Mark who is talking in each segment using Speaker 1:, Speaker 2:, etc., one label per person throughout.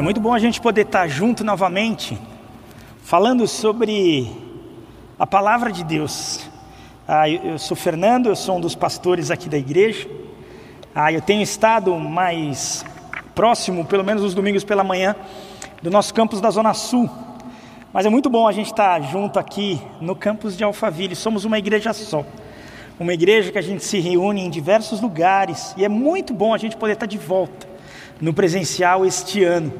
Speaker 1: É muito bom a gente poder estar junto novamente, falando sobre a palavra de Deus. Ah, eu sou Fernando, eu sou um dos pastores aqui da igreja. Ah, eu tenho estado mais próximo, pelo menos os domingos pela manhã, do nosso campus da Zona Sul. Mas é muito bom a gente estar junto aqui no campus de Alphaville. Somos uma igreja só. Uma igreja que a gente se reúne em diversos lugares e é muito bom a gente poder estar de volta no presencial este ano.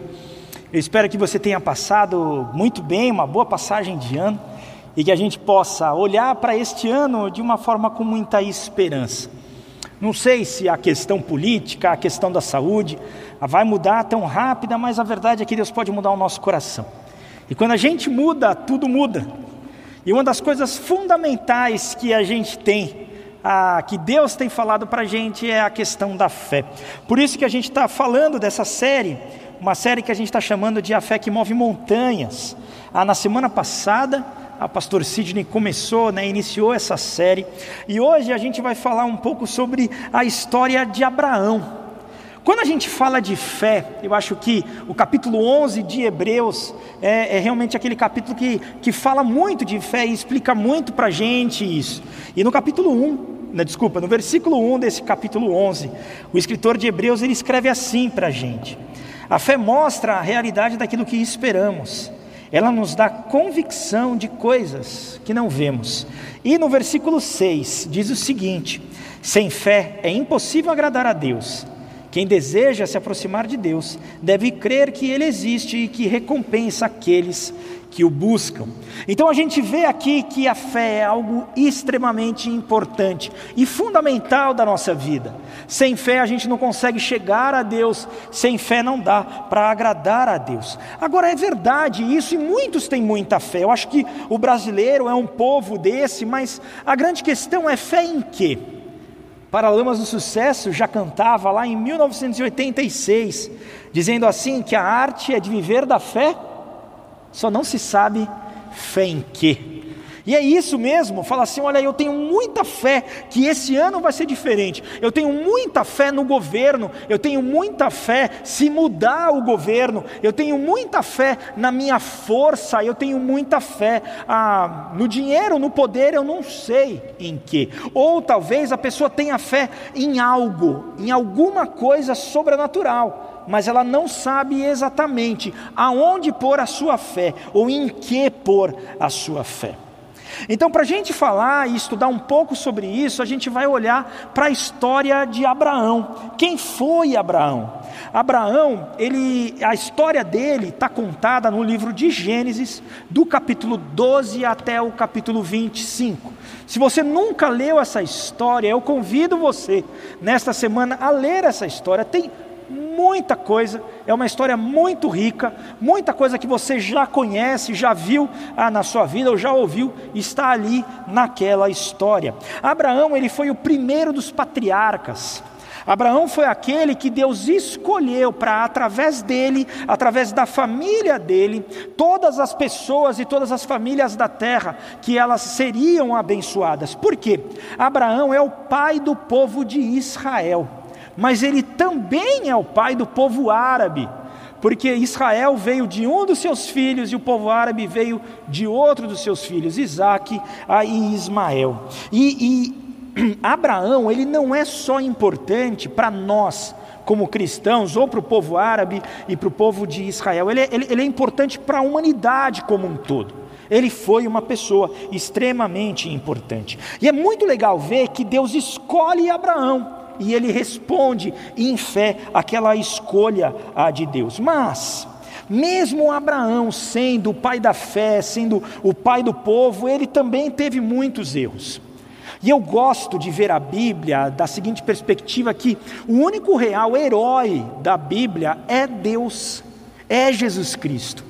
Speaker 1: Eu espero que você tenha passado muito bem, uma boa passagem de ano, e que a gente possa olhar para este ano de uma forma com muita esperança. Não sei se a questão política, a questão da saúde vai mudar tão rápida, mas a verdade é que Deus pode mudar o nosso coração. E quando a gente muda, tudo muda. E uma das coisas fundamentais que a gente tem que Deus tem falado para a gente é a questão da fé. Por isso que a gente está falando dessa série, uma série que a gente está chamando de A Fé que Move Montanhas. Ah, na semana passada, a pastor Sidney começou, né, iniciou essa série, e hoje a gente vai falar um pouco sobre a história de Abraão. Quando a gente fala de fé, eu acho que o capítulo 11 de Hebreus é, é realmente aquele capítulo que, que fala muito de fé e explica muito para a gente isso. E no capítulo 1, né, desculpa, no versículo 1 desse capítulo 11, o escritor de Hebreus ele escreve assim para a gente: A fé mostra a realidade daquilo que esperamos, ela nos dá convicção de coisas que não vemos. E no versículo 6 diz o seguinte: Sem fé é impossível agradar a Deus. Quem deseja se aproximar de Deus deve crer que Ele existe e que recompensa aqueles que o buscam. Então a gente vê aqui que a fé é algo extremamente importante e fundamental da nossa vida. Sem fé a gente não consegue chegar a Deus, sem fé não dá para agradar a Deus. Agora é verdade isso e muitos têm muita fé. Eu acho que o brasileiro é um povo desse, mas a grande questão é fé em quê? Paralamas do Sucesso já cantava lá em 1986, dizendo assim que a arte é de viver da fé, só não se sabe fé em quê. E é isso mesmo, fala assim: olha, eu tenho muita fé que esse ano vai ser diferente, eu tenho muita fé no governo, eu tenho muita fé se mudar o governo, eu tenho muita fé na minha força, eu tenho muita fé ah, no dinheiro, no poder, eu não sei em que. Ou talvez a pessoa tenha fé em algo, em alguma coisa sobrenatural mas ela não sabe exatamente aonde pôr a sua fé ou em que pôr a sua fé. Então, para a gente falar e estudar um pouco sobre isso, a gente vai olhar para a história de Abraão. Quem foi Abraão? Abraão, ele, a história dele está contada no livro de Gênesis, do capítulo 12 até o capítulo 25. Se você nunca leu essa história, eu convido você, nesta semana, a ler essa história. Tem muita coisa, é uma história muito rica, muita coisa que você já conhece, já viu ah, na sua vida ou já ouviu, está ali naquela história. Abraão, ele foi o primeiro dos patriarcas. Abraão foi aquele que Deus escolheu para, através dele, através da família dele, todas as pessoas e todas as famílias da terra, que elas seriam abençoadas. Por quê? Abraão é o pai do povo de Israel mas ele também é o pai do povo árabe, porque Israel veio de um dos seus filhos e o povo árabe veio de outro dos seus filhos, Isaac e Ismael. E, e Abraão, ele não é só importante para nós, como cristãos, ou para o povo árabe e para o povo de Israel, ele é, ele, ele é importante para a humanidade como um todo. Ele foi uma pessoa extremamente importante. E é muito legal ver que Deus escolhe Abraão e ele responde em fé aquela escolha de Deus. Mas, mesmo Abraão sendo o pai da fé, sendo o pai do povo, ele também teve muitos erros. E eu gosto de ver a Bíblia da seguinte perspectiva que o único real herói da Bíblia é Deus, é Jesus Cristo.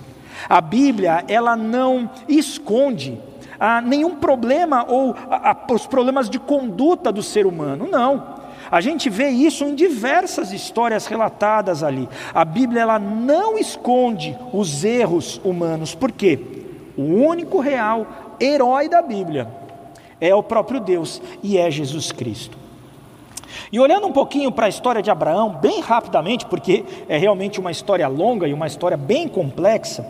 Speaker 1: A Bíblia, ela não esconde ah, nenhum problema ou ah, os problemas de conduta do ser humano, não. A gente vê isso em diversas histórias relatadas ali. A Bíblia ela não esconde os erros humanos, porque o único real herói da Bíblia é o próprio Deus e é Jesus Cristo. E olhando um pouquinho para a história de Abraão, bem rapidamente, porque é realmente uma história longa e uma história bem complexa,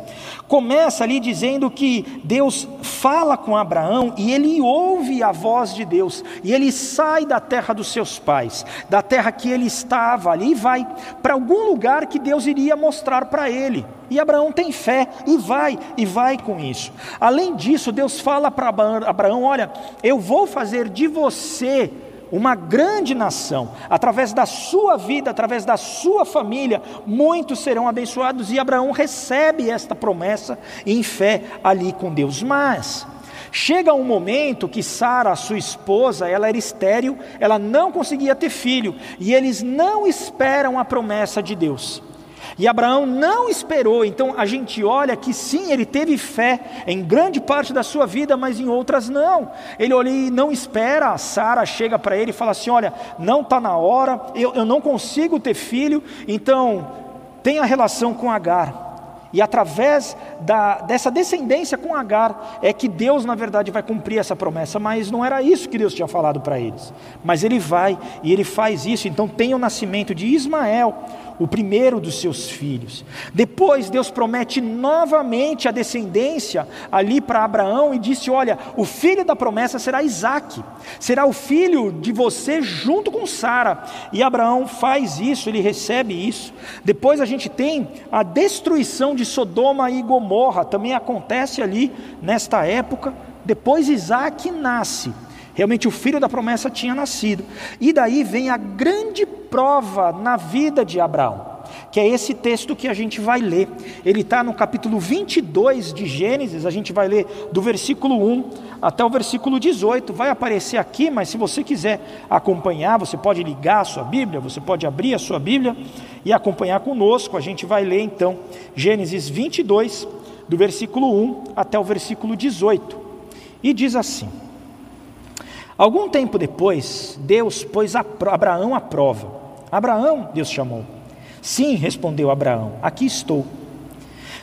Speaker 1: começa ali dizendo que Deus fala com Abraão e ele ouve a voz de Deus, e ele sai da terra dos seus pais, da terra que ele estava ali, e vai para algum lugar que Deus iria mostrar para ele. E Abraão tem fé e vai, e vai com isso. Além disso, Deus fala para Abraão: Olha, eu vou fazer de você uma grande nação, através da sua vida, através da sua família, muitos serão abençoados, e Abraão recebe esta promessa em fé ali com Deus. Mas chega um momento que Sara, sua esposa, ela era estéril, ela não conseguia ter filho, e eles não esperam a promessa de Deus. E Abraão não esperou, então a gente olha que sim, ele teve fé em grande parte da sua vida, mas em outras não. Ele olha e não espera, Sara chega para ele e fala assim: Olha, não está na hora, eu, eu não consigo ter filho, então tenha relação com Agar. E através da, dessa descendência com Agar é que Deus, na verdade, vai cumprir essa promessa, mas não era isso que Deus tinha falado para eles. Mas ele vai e ele faz isso. Então tem o nascimento de Ismael, o primeiro dos seus filhos. Depois Deus promete novamente a descendência ali para Abraão e disse: Olha, o filho da promessa será Isaac, será o filho de você junto com Sara. E Abraão faz isso, ele recebe isso. Depois a gente tem a destruição de Sodoma e Gomorra, também acontece ali nesta época. Depois Isaac nasce. Realmente o filho da promessa tinha nascido. E daí vem a grande prova na vida de Abraão, que é esse texto que a gente vai ler. Ele está no capítulo 22 de Gênesis, a gente vai ler do versículo 1 até o versículo 18. Vai aparecer aqui, mas se você quiser acompanhar, você pode ligar a sua Bíblia, você pode abrir a sua Bíblia e acompanhar conosco. A gente vai ler então Gênesis 22, do versículo 1 até o versículo 18. E diz assim. Algum tempo depois, Deus pôs Abraão à prova. Abraão, Deus chamou. Sim, respondeu Abraão, aqui estou.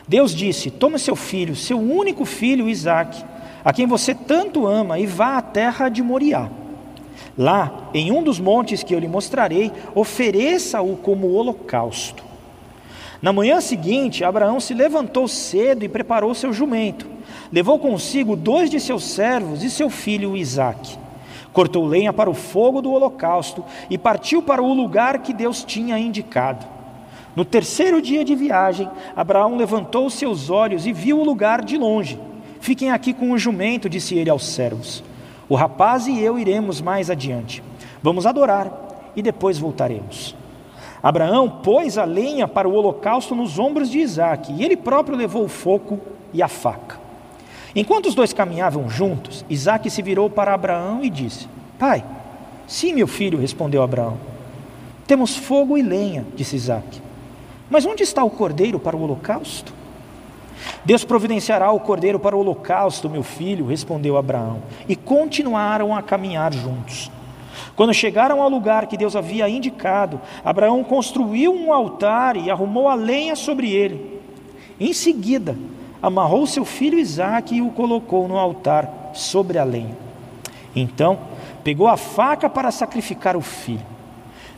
Speaker 1: Deus disse: Tome seu filho, seu único filho, Isaque, a quem você tanto ama, e vá à terra de Moriá. Lá, em um dos montes que eu lhe mostrarei, ofereça-o como holocausto. Na manhã seguinte, Abraão se levantou cedo e preparou seu jumento. Levou consigo dois de seus servos e seu filho Isaque cortou lenha para o fogo do holocausto e partiu para o lugar que Deus tinha indicado. No terceiro dia de viagem, Abraão levantou seus olhos e viu o lugar de longe. Fiquem aqui com o jumento, disse ele aos servos. O rapaz e eu iremos mais adiante. Vamos adorar e depois voltaremos. Abraão pôs a lenha para o holocausto nos ombros de Isaque, e ele próprio levou o fogo e a faca. Enquanto os dois caminhavam juntos, Isaac se virou para Abraão e disse: Pai, sim, meu filho, respondeu Abraão. Temos fogo e lenha, disse Isaac. Mas onde está o cordeiro para o holocausto? Deus providenciará o cordeiro para o holocausto, meu filho, respondeu Abraão. E continuaram a caminhar juntos. Quando chegaram ao lugar que Deus havia indicado, Abraão construiu um altar e arrumou a lenha sobre ele. Em seguida, amarrou seu filho Isaque e o colocou no altar sobre a lenha. Então, pegou a faca para sacrificar o filho.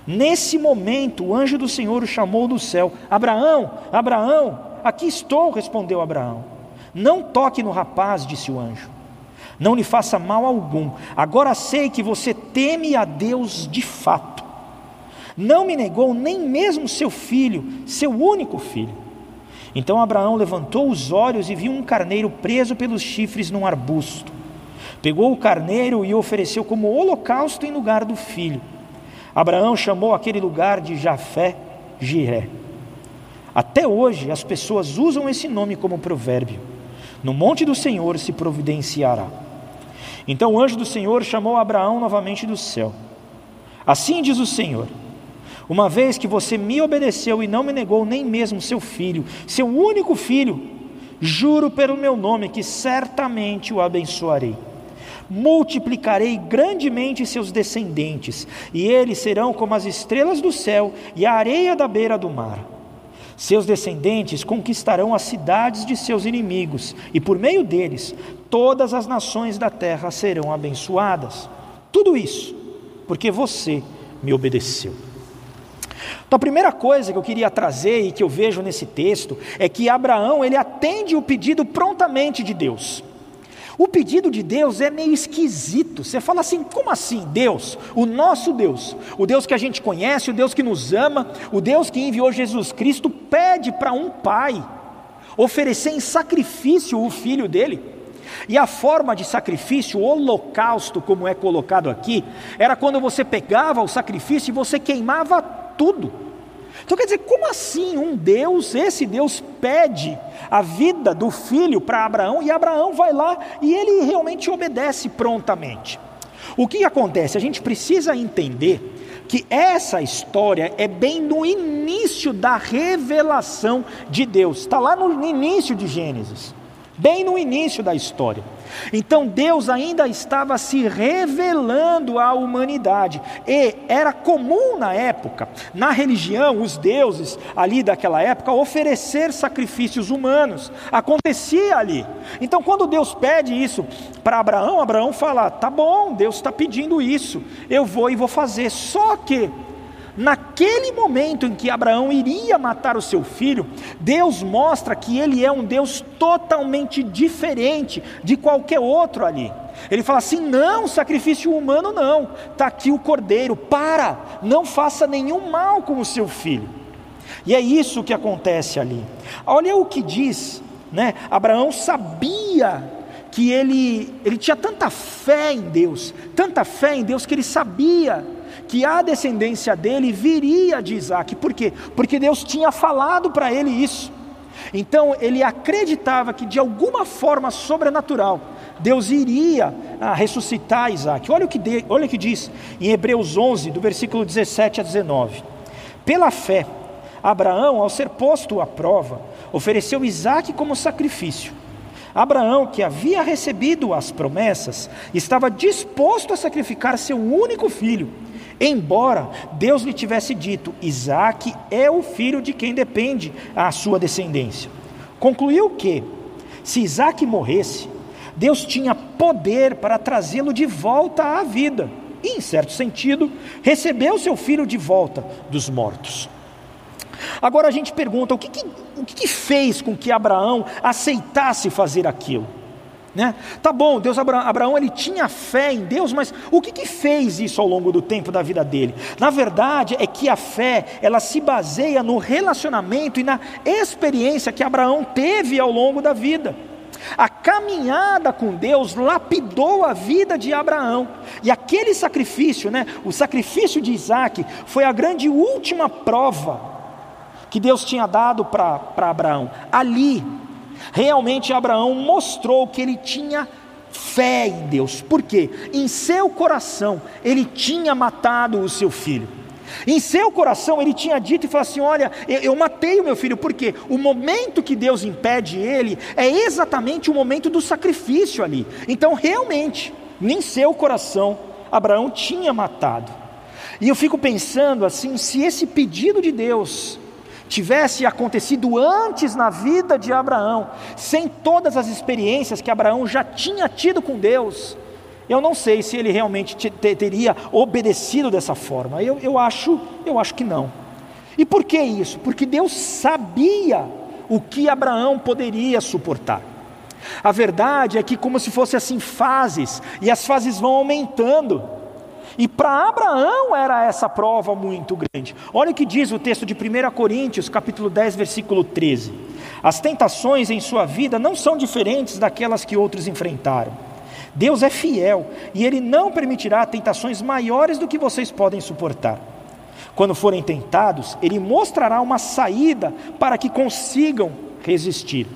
Speaker 1: Nesse momento, o anjo do Senhor o chamou do céu: Abraão, Abraão, aqui estou, respondeu Abraão. Não toque no rapaz, disse o anjo. Não lhe faça mal algum. Agora sei que você teme a Deus de fato. Não me negou nem mesmo seu filho, seu único filho. Então Abraão levantou os olhos e viu um carneiro preso pelos chifres num arbusto. Pegou o carneiro e o ofereceu como holocausto em lugar do filho. Abraão chamou aquele lugar de Jafé Jiré. Até hoje as pessoas usam esse nome como provérbio. No monte do Senhor se providenciará. Então o anjo do Senhor chamou Abraão novamente do céu. Assim diz o Senhor: uma vez que você me obedeceu e não me negou nem mesmo seu filho, seu único filho, juro pelo meu nome que certamente o abençoarei. Multiplicarei grandemente seus descendentes, e eles serão como as estrelas do céu e a areia da beira do mar. Seus descendentes conquistarão as cidades de seus inimigos, e por meio deles todas as nações da terra serão abençoadas. Tudo isso porque você me obedeceu. Então a primeira coisa que eu queria trazer e que eu vejo nesse texto é que Abraão ele atende o pedido prontamente de Deus. O pedido de Deus é meio esquisito. Você fala assim: como assim? Deus, o nosso Deus, o Deus que a gente conhece, o Deus que nos ama, o Deus que enviou Jesus Cristo, pede para um pai oferecer em sacrifício o filho dele. E a forma de sacrifício, o holocausto, como é colocado aqui, era quando você pegava o sacrifício e você queimava tudo. Então quer dizer, como assim um Deus, esse Deus pede a vida do filho para Abraão e Abraão vai lá e ele realmente obedece prontamente? O que acontece? A gente precisa entender que essa história é bem no início da revelação de Deus, está lá no início de Gênesis, bem no início da história. Então Deus ainda estava se revelando à humanidade, e era comum na época, na religião, os deuses ali daquela época oferecer sacrifícios humanos, acontecia ali. Então, quando Deus pede isso para Abraão, Abraão fala: tá bom, Deus está pedindo isso, eu vou e vou fazer. Só que Naquele momento em que Abraão iria matar o seu filho, Deus mostra que ele é um Deus totalmente diferente de qualquer outro ali. Ele fala assim: não, sacrifício humano não, está aqui o cordeiro, para, não faça nenhum mal com o seu filho. E é isso que acontece ali. Olha o que diz, né? Abraão sabia que ele, ele tinha tanta fé em Deus, tanta fé em Deus que ele sabia que a descendência dele viria de Isaac. Por quê? Porque Deus tinha falado para ele isso. Então ele acreditava que de alguma forma sobrenatural Deus iria ah, ressuscitar Isaac. Olha o, que de, olha o que diz em Hebreus 11, do versículo 17 a 19. Pela fé, Abraão, ao ser posto à prova, ofereceu Isaac como sacrifício. Abraão, que havia recebido as promessas, estava disposto a sacrificar seu único filho Embora Deus lhe tivesse dito: Isaac é o filho de quem depende a sua descendência. Concluiu que, se Isaac morresse, Deus tinha poder para trazê-lo de volta à vida e, em certo sentido, recebeu seu filho de volta dos mortos. Agora a gente pergunta: o que, que o que, que fez com que Abraão aceitasse fazer aquilo? Né? Tá bom, Deus Abraão, ele tinha fé em Deus, mas o que, que fez isso ao longo do tempo da vida dele? Na verdade é que a fé ela se baseia no relacionamento e na experiência que Abraão teve ao longo da vida. A caminhada com Deus lapidou a vida de Abraão. E aquele sacrifício, né, o sacrifício de Isaac, foi a grande última prova que Deus tinha dado para Abraão. Ali, Realmente Abraão mostrou que ele tinha fé em Deus, porque em seu coração ele tinha matado o seu filho. Em seu coração ele tinha dito e falou assim: Olha, eu, matei o meu filho, porque o momento que Deus impede ele é exatamente o momento do sacrifício ali. Então, realmente, em seu coração, Abraão tinha matado. E eu fico pensando assim: se esse pedido de Deus tivesse acontecido antes na vida de Abraão, sem todas as experiências que Abraão já tinha tido com Deus, eu não sei se ele realmente teria obedecido dessa forma. Eu, eu, acho, eu acho que não. E por que isso? Porque Deus sabia o que Abraão poderia suportar. A verdade é que, como se fosse assim, fases, e as fases vão aumentando. E para Abraão era essa prova muito grande. Olha o que diz o texto de 1 Coríntios, capítulo 10, versículo 13. As tentações em sua vida não são diferentes daquelas que outros enfrentaram. Deus é fiel e Ele não permitirá tentações maiores do que vocês podem suportar. Quando forem tentados, Ele mostrará uma saída para que consigam resistir.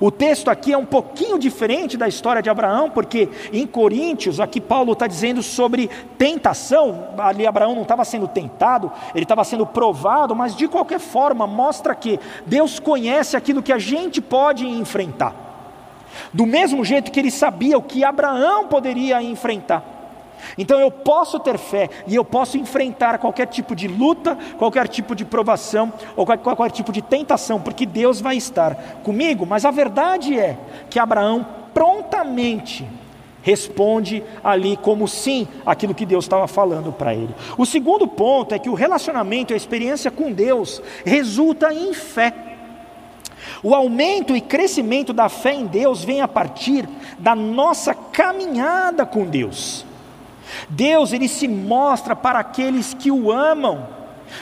Speaker 1: O texto aqui é um pouquinho diferente da história de Abraão, porque em Coríntios, aqui Paulo está dizendo sobre tentação, ali Abraão não estava sendo tentado, ele estava sendo provado, mas de qualquer forma mostra que Deus conhece aquilo que a gente pode enfrentar. Do mesmo jeito que ele sabia o que Abraão poderia enfrentar. Então eu posso ter fé e eu posso enfrentar qualquer tipo de luta, qualquer tipo de provação ou qualquer, tipo de tentação, porque Deus vai estar comigo. Mas a verdade é que Abraão prontamente responde ali como sim aquilo que Deus estava falando para ele. O segundo ponto é que o relacionamento, a experiência com Deus, resulta em fé. O aumento e crescimento da fé em Deus vem a partir da nossa caminhada com Deus. Deus ele se mostra para aqueles que o amam.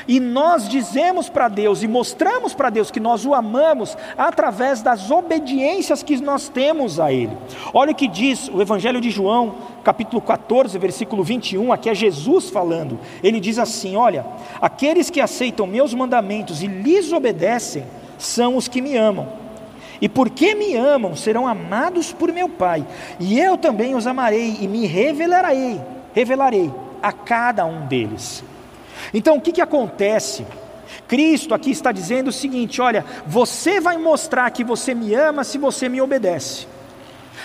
Speaker 1: E nós dizemos para Deus e mostramos para Deus que nós o amamos através das obediências que nós temos a Ele. Olha o que diz o Evangelho de João, capítulo 14, versículo 21, aqui é Jesus falando. Ele diz assim: Olha, aqueles que aceitam meus mandamentos e lhes obedecem são os que me amam. E porque me amam, serão amados por meu Pai, e eu também os amarei e me revelarei revelarei a cada um deles. Então o que, que acontece? Cristo aqui está dizendo o seguinte: olha, você vai mostrar que você me ama se você me obedece,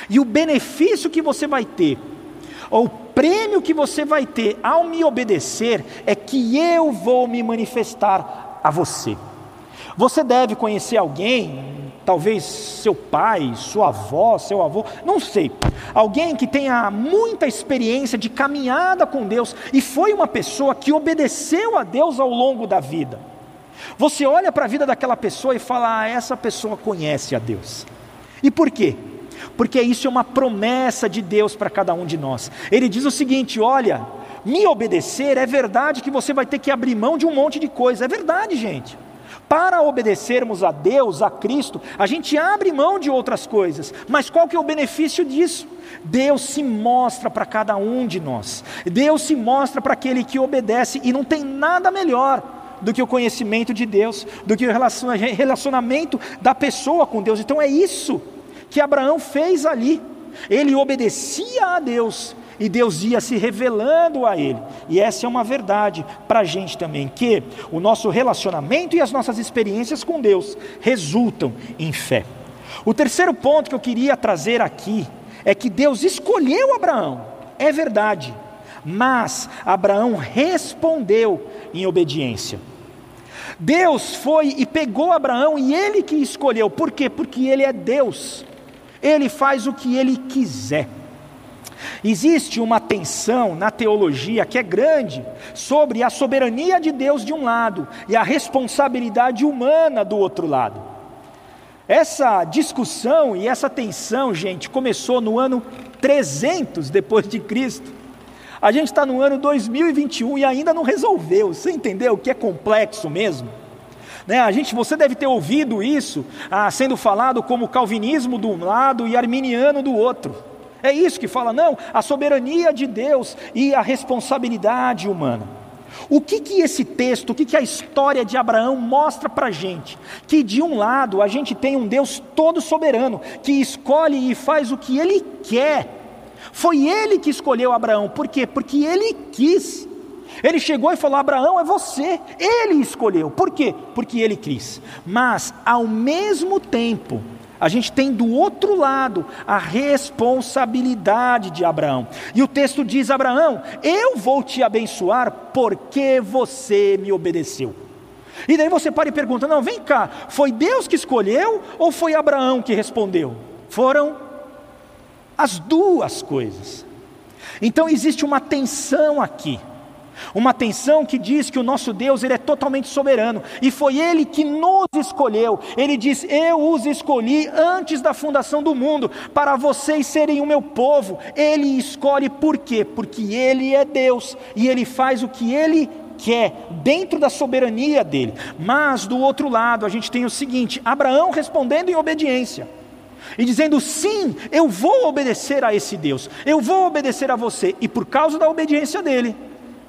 Speaker 1: e o benefício que você vai ter, ou o prêmio que você vai ter ao me obedecer, é que eu vou me manifestar a você. Você deve conhecer alguém, talvez seu pai, sua avó, seu avô, não sei, alguém que tenha muita experiência de caminhada com Deus e foi uma pessoa que obedeceu a Deus ao longo da vida. Você olha para a vida daquela pessoa e fala: ah, essa pessoa conhece a Deus. E por quê? Porque isso é uma promessa de Deus para cada um de nós. Ele diz o seguinte: olha, me obedecer é verdade que você vai ter que abrir mão de um monte de coisa, é verdade, gente. Para obedecermos a Deus, a Cristo, a gente abre mão de outras coisas, mas qual que é o benefício disso? Deus se mostra para cada um de nós, Deus se mostra para aquele que obedece, e não tem nada melhor do que o conhecimento de Deus, do que o relacionamento da pessoa com Deus. Então é isso que Abraão fez ali. Ele obedecia a Deus e Deus ia se revelando a ele. E essa é uma verdade para a gente também, que o nosso relacionamento e as nossas experiências com Deus resultam em fé. O terceiro ponto que eu queria trazer aqui é que Deus escolheu Abraão, é verdade, mas Abraão respondeu em obediência. Deus foi e pegou Abraão e ele que escolheu, por quê? Porque ele é Deus, ele faz o que ele quiser. Existe uma tensão na teologia que é grande sobre a soberania de Deus de um lado e a responsabilidade humana do outro lado. Essa discussão e essa tensão, gente, começou no ano 300 depois de Cristo. A gente está no ano 2021 e ainda não resolveu. Você entendeu que é complexo mesmo? Né? A gente, você deve ter ouvido isso ah, sendo falado como calvinismo de um lado e arminiano do outro. É isso que fala, não, a soberania de Deus e a responsabilidade humana. O que, que esse texto, o que, que a história de Abraão mostra para a gente? Que de um lado a gente tem um Deus todo soberano, que escolhe e faz o que ele quer. Foi ele que escolheu Abraão, por quê? Porque ele quis. Ele chegou e falou: Abraão, é você. Ele escolheu. Por quê? Porque ele quis. Mas, ao mesmo tempo, a gente tem do outro lado a responsabilidade de Abraão. E o texto diz: Abraão, eu vou te abençoar porque você me obedeceu. E daí você para e pergunta: não, vem cá, foi Deus que escolheu ou foi Abraão que respondeu? Foram as duas coisas. Então existe uma tensão aqui. Uma tensão que diz que o nosso Deus ele é totalmente soberano e foi Ele que nos escolheu. Ele diz: Eu os escolhi antes da fundação do mundo para vocês serem o meu povo. Ele escolhe por quê? Porque Ele é Deus e Ele faz o que Ele quer dentro da soberania dele. Mas do outro lado a gente tem o seguinte: Abraão respondendo em obediência e dizendo: Sim, eu vou obedecer a esse Deus, eu vou obedecer a você, e por causa da obediência dele,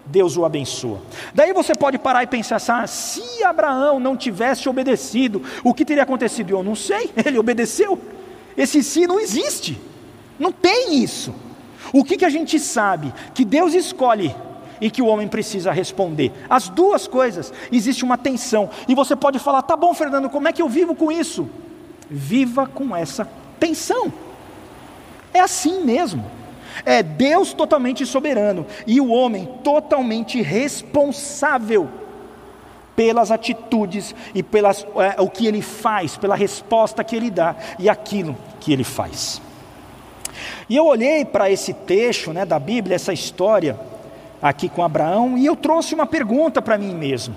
Speaker 1: Deus o abençoa. Daí você pode parar e pensar assim: se Abraão não tivesse obedecido, o que teria acontecido? Eu não sei, ele obedeceu. Esse sim não existe, não tem isso. O que, que a gente sabe? Que Deus escolhe e que o homem precisa responder. As duas coisas, existe uma tensão. E você pode falar: tá bom, Fernando, como é que eu vivo com isso? Viva com essa tensão. É assim mesmo. É Deus totalmente soberano e o homem totalmente responsável pelas atitudes e pelas é, o que ele faz, pela resposta que ele dá e aquilo que ele faz. E eu olhei para esse texto né, da Bíblia, essa história aqui com Abraão, e eu trouxe uma pergunta para mim mesmo: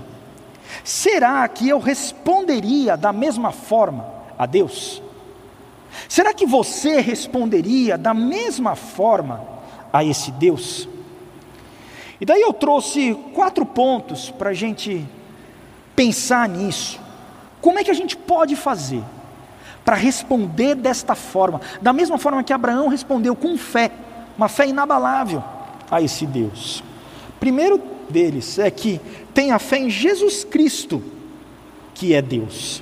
Speaker 1: será que eu responderia da mesma forma a Deus? Será que você responderia da mesma forma a esse Deus? E daí eu trouxe quatro pontos para a gente pensar nisso. Como é que a gente pode fazer para responder desta forma, da mesma forma que Abraão respondeu com fé, uma fé inabalável a esse Deus? Primeiro deles é que tenha fé em Jesus Cristo, que é Deus.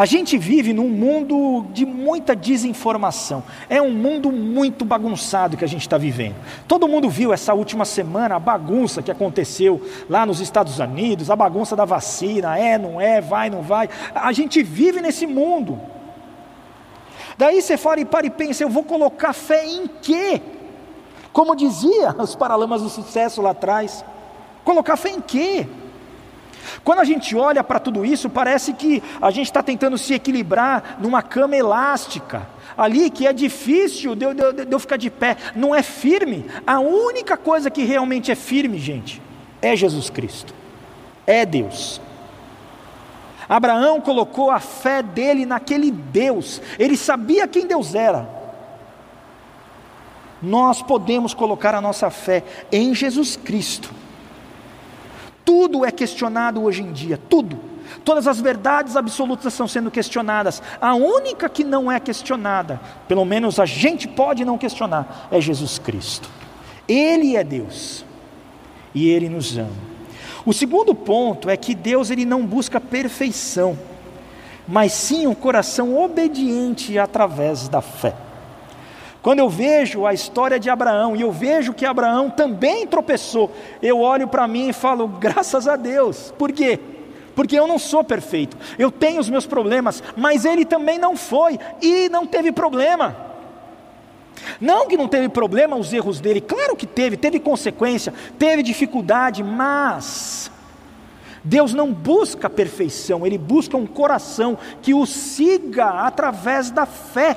Speaker 1: A gente vive num mundo de muita desinformação. É um mundo muito bagunçado que a gente está vivendo. Todo mundo viu essa última semana a bagunça que aconteceu lá nos Estados Unidos, a bagunça da vacina, é, não é, vai, não vai. A gente vive nesse mundo. Daí você fala e para e pensa, eu vou colocar fé em quê? Como dizia os paralamas do sucesso lá atrás. Colocar fé em quê? Quando a gente olha para tudo isso, parece que a gente está tentando se equilibrar numa cama elástica, ali que é difícil de de, de eu ficar de pé, não é firme. A única coisa que realmente é firme, gente, é Jesus Cristo, é Deus. Abraão colocou a fé dele naquele Deus, ele sabia quem Deus era. Nós podemos colocar a nossa fé em Jesus Cristo. Tudo é questionado hoje em dia, tudo. Todas as verdades absolutas estão sendo questionadas. A única que não é questionada, pelo menos a gente pode não questionar, é Jesus Cristo. Ele é Deus e ele nos ama. O segundo ponto é que Deus ele não busca perfeição, mas sim um coração obediente através da fé. Quando eu vejo a história de Abraão e eu vejo que Abraão também tropeçou, eu olho para mim e falo, graças a Deus. Por quê? Porque eu não sou perfeito, eu tenho os meus problemas, mas ele também não foi e não teve problema. Não que não teve problema os erros dele, claro que teve, teve consequência, teve dificuldade, mas Deus não busca perfeição, Ele busca um coração que o siga através da fé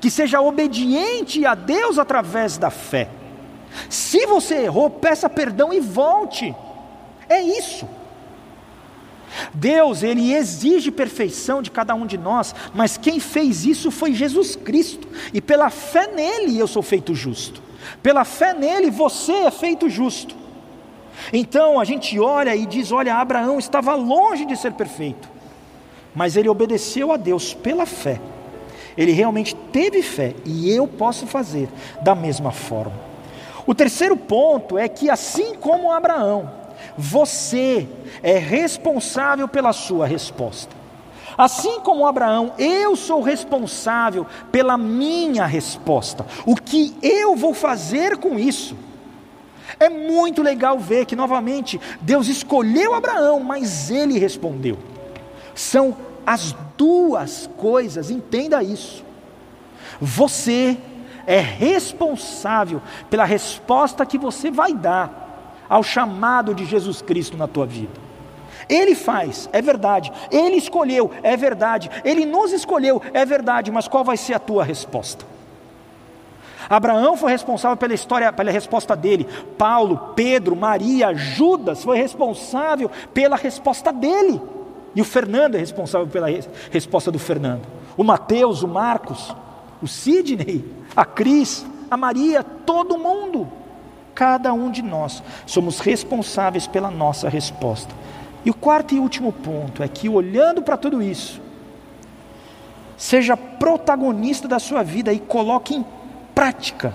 Speaker 1: que seja obediente a Deus através da fé. Se você errou, peça perdão e volte. É isso. Deus, ele exige perfeição de cada um de nós, mas quem fez isso foi Jesus Cristo, e pela fé nele eu sou feito justo. Pela fé nele você é feito justo. Então a gente olha e diz: olha, Abraão estava longe de ser perfeito, mas ele obedeceu a Deus pela fé ele realmente teve fé e eu posso fazer da mesma forma. O terceiro ponto é que, assim como Abraão, você é responsável pela sua resposta. Assim como Abraão, eu sou responsável pela minha resposta. O que eu vou fazer com isso? É muito legal ver que, novamente, Deus escolheu Abraão, mas ele respondeu. São as duas coisas, entenda isso. Você é responsável pela resposta que você vai dar ao chamado de Jesus Cristo na tua vida. Ele faz, é verdade. Ele escolheu, é verdade. Ele nos escolheu, é verdade. Mas qual vai ser a tua resposta? Abraão foi responsável pela história, pela resposta dele. Paulo, Pedro, Maria, Judas foi responsável pela resposta dele. E o Fernando é responsável pela resposta do Fernando. O Mateus, o Marcos, o Sidney, a Cris, a Maria, todo mundo. Cada um de nós somos responsáveis pela nossa resposta. E o quarto e último ponto é que, olhando para tudo isso, seja protagonista da sua vida e coloque em prática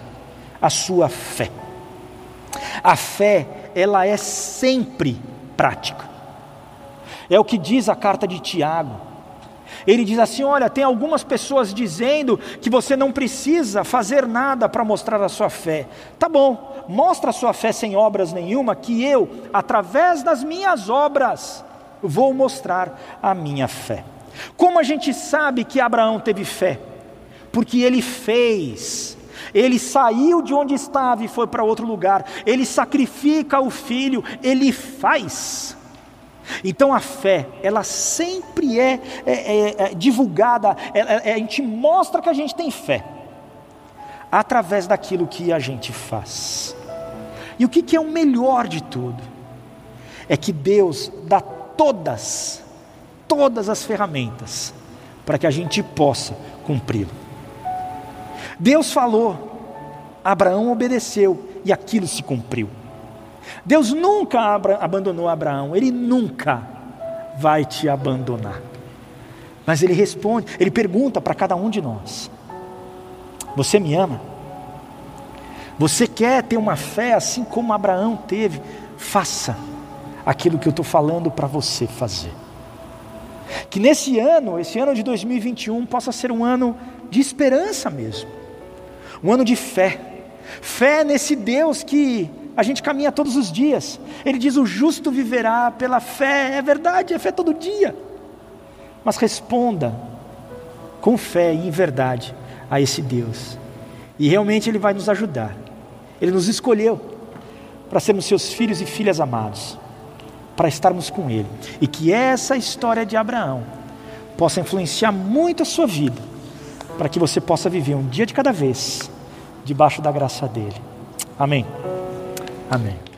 Speaker 1: a sua fé. A fé, ela é sempre prática. É o que diz a carta de Tiago. Ele diz assim: Olha, tem algumas pessoas dizendo que você não precisa fazer nada para mostrar a sua fé. Tá bom, mostra a sua fé sem obras nenhuma, que eu, através das minhas obras, vou mostrar a minha fé. Como a gente sabe que Abraão teve fé? Porque ele fez. Ele saiu de onde estava e foi para outro lugar. Ele sacrifica o filho, ele faz. Então a fé, ela sempre é, é, é, é divulgada, é, é, a gente mostra que a gente tem fé. através daquilo que a gente faz. E o que, que é o melhor de tudo? É que Deus dá todas, todas as ferramentas para que a gente possa cumpri-lo. Deus falou, Abraão obedeceu e aquilo se cumpriu. Deus nunca abandonou Abraão, ele nunca vai te abandonar. Mas ele responde, ele pergunta para cada um de nós: Você me ama? Você quer ter uma fé assim como Abraão teve? Faça aquilo que eu estou falando para você fazer. Que nesse ano, esse ano de 2021, possa ser um ano de esperança mesmo, um ano de fé. Fé nesse Deus que a gente caminha todos os dias. Ele diz: o justo viverá pela fé. É verdade, é fé todo dia. Mas responda com fé e em verdade a esse Deus. E realmente Ele vai nos ajudar. Ele nos escolheu para sermos seus filhos e filhas amados, para estarmos com Ele. E que essa história de Abraão possa influenciar muito a sua vida, para que você possa viver um dia de cada vez, debaixo da graça dEle. Amém. Amém.